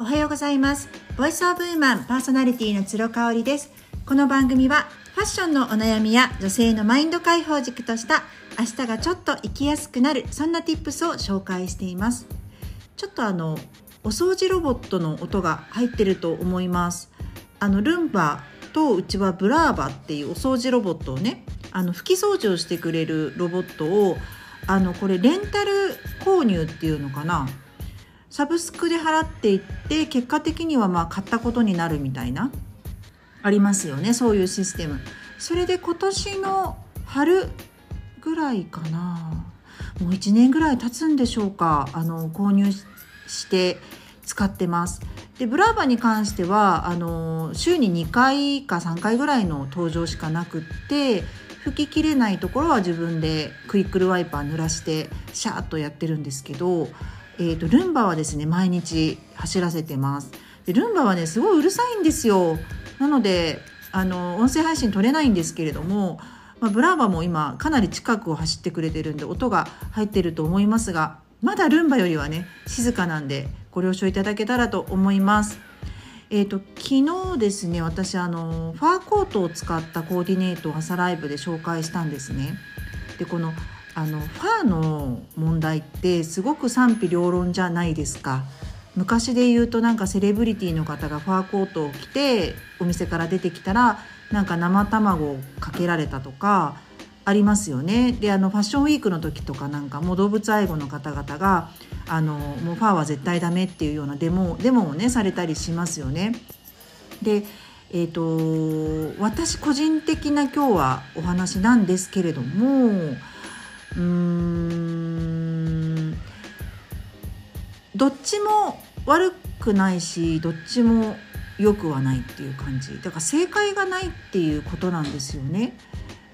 おはようございます。ボイスオブウーマンパーソナリティの鶴香織です。この番組はファッションのお悩みや女性のマインド解放軸とした明日がちょっと生きやすくなるそんな tips を紹介しています。ちょっとあのお掃除ロボットの音が入ってると思います。あのルンバとうちはブラーバっていうお掃除ロボットをねあの拭き掃除をしてくれるロボットをあのこれレンタル購入っていうのかなサブスクで払っていって結果的にはまあ買ったことになるみたいな？ありますよねそういうシステム。それで今年の春ぐらいかな。もう1年ぐらい経つんでしょうか。あの購入して使ってます。でブラーバに関してはあの週に2回か3回ぐらいの登場しかなくって拭ききれないところは自分でクイックルワイパー濡らしてシャーッとやってるんですけどえーと、ルンバはですね毎日走らせてますでルンバはねすごいうるさいんですよなのであの音声配信取れないんですけれども、まあ、ブラーバも今かなり近くを走ってくれてるんで音が入ってると思いますがまだルンバよりはね静かなんでご了承いただけたらと思います。えーと、昨日ですね私あのファーコートを使ったコーディネートを朝ライブで紹介したんですね。でこのあのファーの問題ってすごく賛否両論じゃないですか昔で言うとなんかセレブリティの方がファーコートを着てお店から出てきたらなんか生卵をかけられたとかありますよねであのファッションウィークの時とかなんかもう動物愛護の方々があのもうファーは絶対ダメっていうようなデモデモをねされたりしますよね。でえーと私個人的な今日はお話なんですけれどもうーんどっちも悪くないしどっちも良くはないっていう感じだから正解がないっていうことなんですよね。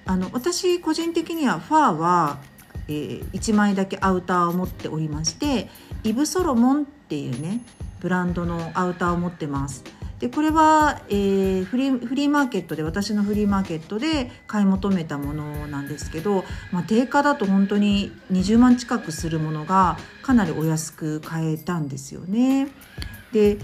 あの私個人的にはファーは、えー、1枚だけアウターを持っておりましてイブ・ソロモンっていうねブランドのアウターを持ってます。でこれは、えー、フリーフリーマーケットで私のフリーマーケットで買い求めたものなんですけど、まあ、定価だと本当に20万近くするものがかなりお安く買えたんですよね。で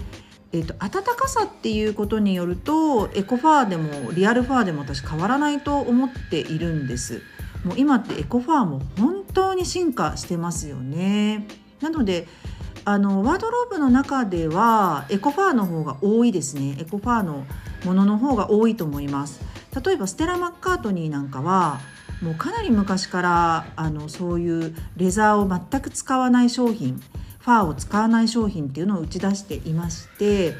えーと、暖かさっていうことによるとエコファーでもリアルファーでも私変わらないと思っているんです。もう今ってエコファーも本当に進化してますよね。なのであのワードローブの中ではエコファーの方が多いですねエコファーのものの方が多いと思います例えばステラ・マッカートニーなんかはもうかなり昔からあのそういうレザーを全く使わない商品ファーを使わない商品っていうのを打ち出していまして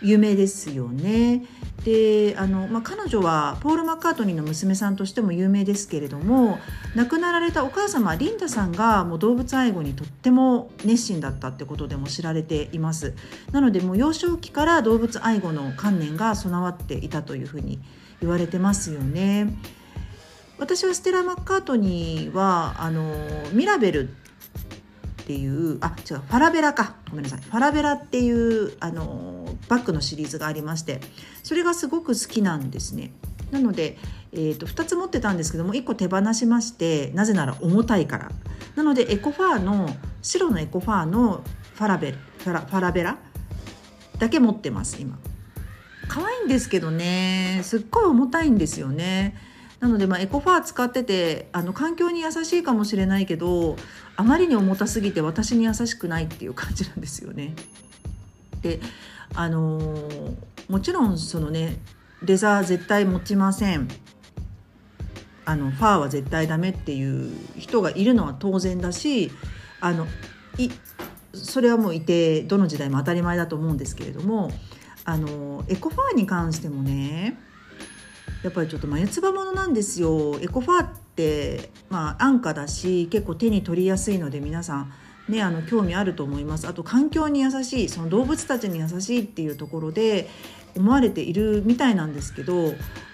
有名ですよね。であの、まあ、彼女はポール・マッカートニーの娘さんとしても有名ですけれども亡くなられたお母様リンダさんがもう動物愛護にとっても熱心だったってことでも知られています。なのでもう幼少期から動物愛護の観念が備わっていたというふうに言われてますよね。私はステラ・マッカートニーはあのミラベルっていうあ違うファラベラか。ごめんなさい。ファラベラっていうあのバッグのシリーズがありましてそれがすごく好きなんですね。なので、えーと、2つ持ってたんですけども1個手放しましてなぜなら重たいから。なのでエコファーの白のエコファーのファラベファラファラベラだけ持ってます今。可愛いんですけどね。すっごい重たいんですよね。なので、まあ、エコファー使っててあの環境に優しいかもしれないけどあまりに重たすぎて私に優しくないっていう感じなんですよね。であのー、もちろんそのねレザー絶対持ちませんあのファーは絶対ダメっていう人がいるのは当然だしあのいそれはもういてどの時代も当たり前だと思うんですけれどもあのエコファーに関してもねやっぱりちょっと眉唾ものなんですよエコファーってまあ安価だし結構手に取りやすいので皆さんねあの興味あると思いますあと環境に優しいその動物たちに優しいっていうところで思われているみたいなんですけど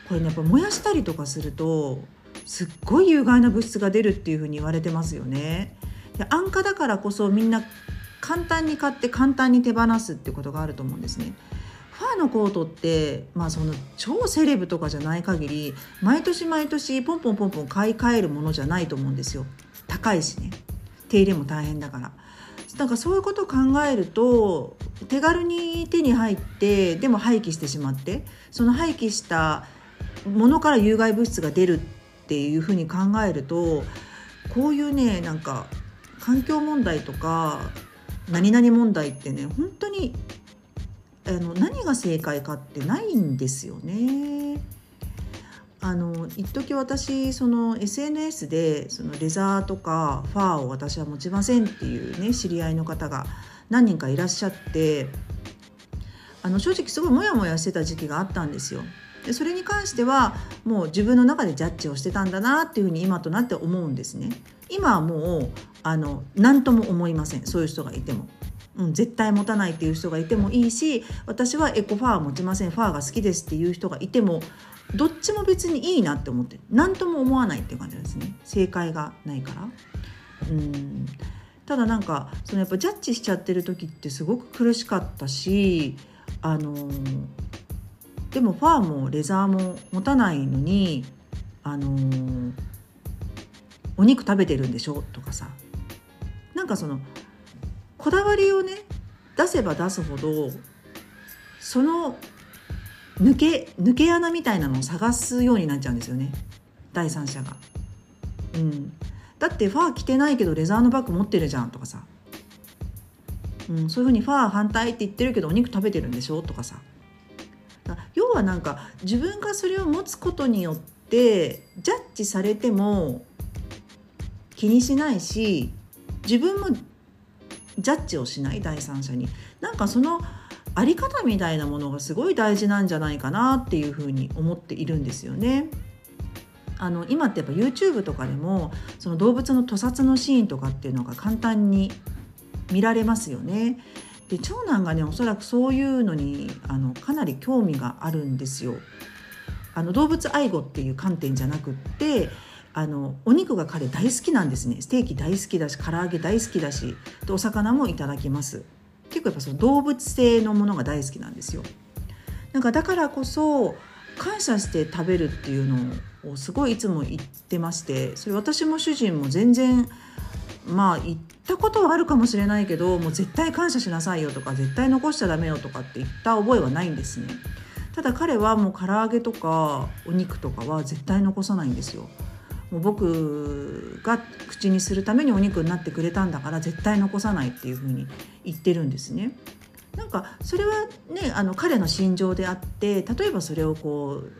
これねやっぱ燃やしたりとかするとすっごい有害な物質が出るっていうふうに言われてますよね。で安価だからこそみんな簡単に買って簡単に手放すってことがあると思うんですね。ファーのコートって、まあ、その超セレブとかじゃない限り毎年毎年ポンポンポンポン買い替えるものじゃないと思うんですよ。高いしね。手入れも大変だから。なんかそういうことを考えると手軽に手に入ってでも廃棄してしまってその廃棄したものから有害物質が出るっていうふうに考えるとこういうねなんか環境問題とか何々問題ってね本当にあの何が正解かってないんですよね。あの一時私その SNS でそのレザーとかファーを私は持ちませんっていうね知り合いの方が何人かいらっしゃってあの正直すごいモヤモヤしてた時期があったんですよ。でそれに関してはもう自分の中でジャッジをしてたんだなっていうふうに今となって思うんですね。今はもうあの何とも思いませんそういう人がいても。うん、絶対持たないっていう人がいてもいいし私はエコファー持ちませんファーが好きですっていう人がいてもどっちも別にいいなって思って何とも思わないっていう感じですね。正解がないから。うん。ただなんかそのやっぱジャッジしちゃってる時ってすごく苦しかったしあのでもファーもレザーも持たないのにあのお肉食べてるんでしょ？とかさ。なんかそのこだわりをね出せば出すほどその抜け抜け穴みたいなのを探すようになっちゃうんですよね。第三者が。うん、だってファー着てないけどレザーのバッグ持ってるじゃんとかさ、うん、そういうふうにファー反対って言ってるけどお肉食べてるんでしょとかさ。要はなんか自分がそれを持つことによってジャッジされても気にしないし自分もジャッジをしない第三者になんかそのあり方みたいなものがすごい大事なんじゃないかなっていうふうに思っているんですよね。あの今ってやっぱ YouTube とかでもその動物の屠殺のシーンとかっていうのが簡単に見られますよね。で長男がねおそらくそういうのにあのかなり興味があるんですよ。あの動物愛護っていう観点じゃなくってあのお肉が彼大好きなんですね。ステーキ大好きだし唐揚げ大好きだしでお魚もいただきます。結構やっぱその動物性のものが大好きなんですよ。なんかだからこそ感謝して食べるっていうのをすごいいつも言ってましてそれ私も主人も全然まあ言ったことはあるかもしれないけどもう絶対感謝しなさいよとか絶対残しちゃダメよとかって言った覚えはないんですね。ただ彼はもう唐揚げとかお肉とかは絶対残さないんですよ。もう僕が口にするためにお肉になってくれたんだから絶対残さないっていうふうに言ってるんですね。なんかそれはねあの彼の心情であって例えばそれをこう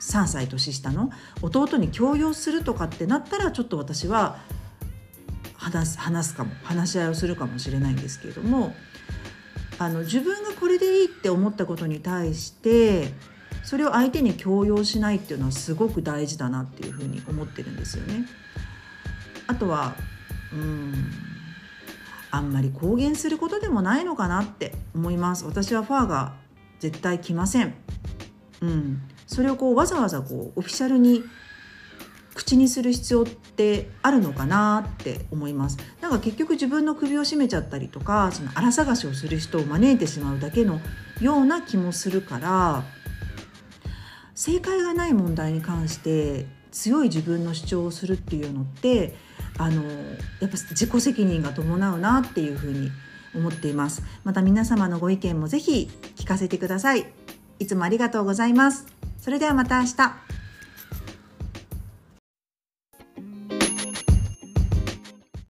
3歳年下の弟に強要するとかってなったらちょっと私は話す話すかも話し合いをするかもしれないんですけれどもあの自分がこれでいいって思ったことに対してそれを相手に強要しないっていうのはすごく大事だなっていうふうに思ってるんですよね。あとはうんあんまり公言することでもないのかなって思います。私はファーが絶対来ません。うん。それをこうわざわざこうオフィシャルに口にする必要ってあるのかなって思います。なんか結局自分の首を絞めちゃったりとかその荒探しをする人を招いてしまうだけのような気もするから正解がない問題に関して強い自分の主張をするっていうのってあのやっぱ自己責任が伴うなっていうふうに思っています。また皆様のご意見もぜひ聞かせてください。いつもありがとうございます。それではまた明日。